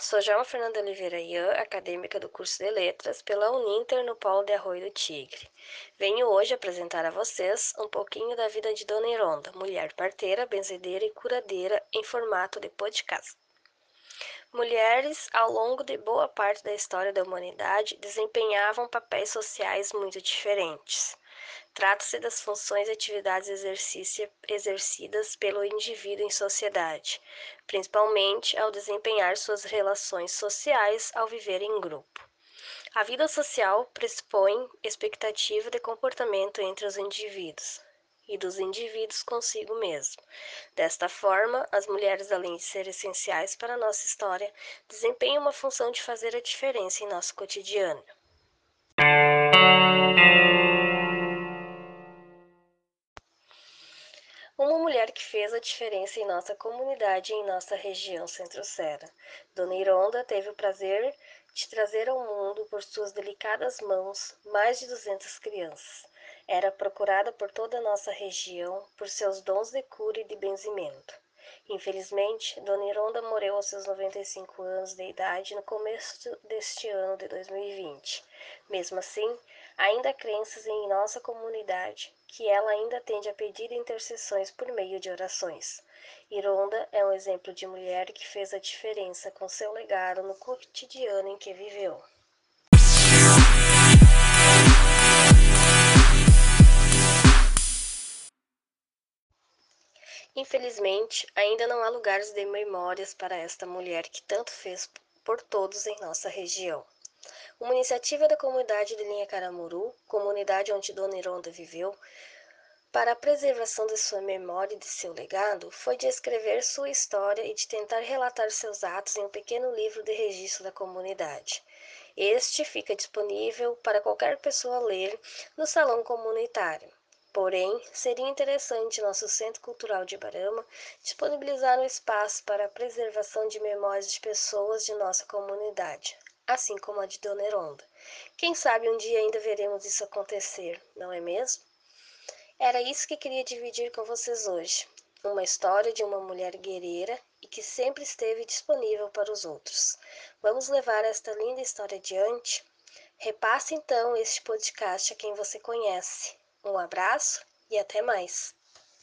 sou João Fernanda Oliveira Ian, acadêmica do curso de Letras pela Uninter no Polo de Arroio do Tigre. Venho hoje apresentar a vocês um pouquinho da vida de Dona Ironda, mulher parteira, benzedeira e curadeira em formato de podcast. Mulheres, ao longo de boa parte da história da humanidade, desempenhavam papéis sociais muito diferentes. Trata-se das funções e atividades exercidas pelo indivíduo em sociedade, principalmente ao desempenhar suas relações sociais ao viver em grupo. A vida social pressupõe expectativa de comportamento entre os indivíduos e dos indivíduos consigo mesmo. Desta forma, as mulheres, além de ser essenciais para a nossa história, desempenham uma função de fazer a diferença em nosso cotidiano. Fez a diferença em nossa comunidade e em nossa região centro-serra. Dona Ironda teve o prazer de trazer ao mundo, por suas delicadas mãos, mais de 200 crianças. Era procurada por toda a nossa região por seus dons de cura e de benzimento. Infelizmente, Dona Ironda morreu aos seus 95 anos de idade no começo deste ano de 2020. Mesmo assim, ainda crenças em nossa comunidade que ela ainda tende a pedir intercessões por meio de orações. Ironda é um exemplo de mulher que fez a diferença com seu legado no cotidiano em que viveu. Infelizmente, ainda não há lugares de memórias para esta mulher que tanto fez por todos em nossa região. Uma iniciativa da comunidade de Linha Caramuru, comunidade onde Dona Ironda viveu, para a preservação de sua memória e de seu legado, foi de escrever sua história e de tentar relatar seus atos em um pequeno livro de registro da comunidade. Este fica disponível para qualquer pessoa ler no salão comunitário. Porém, seria interessante nosso Centro Cultural de Barama disponibilizar um espaço para a preservação de memórias de pessoas de nossa comunidade, assim como a de Dona Eronda. Quem sabe um dia ainda veremos isso acontecer, não é mesmo? Era isso que queria dividir com vocês hoje. Uma história de uma mulher guerreira e que sempre esteve disponível para os outros. Vamos levar esta linda história adiante? Repasse então este podcast a quem você conhece. Um abraço e até mais!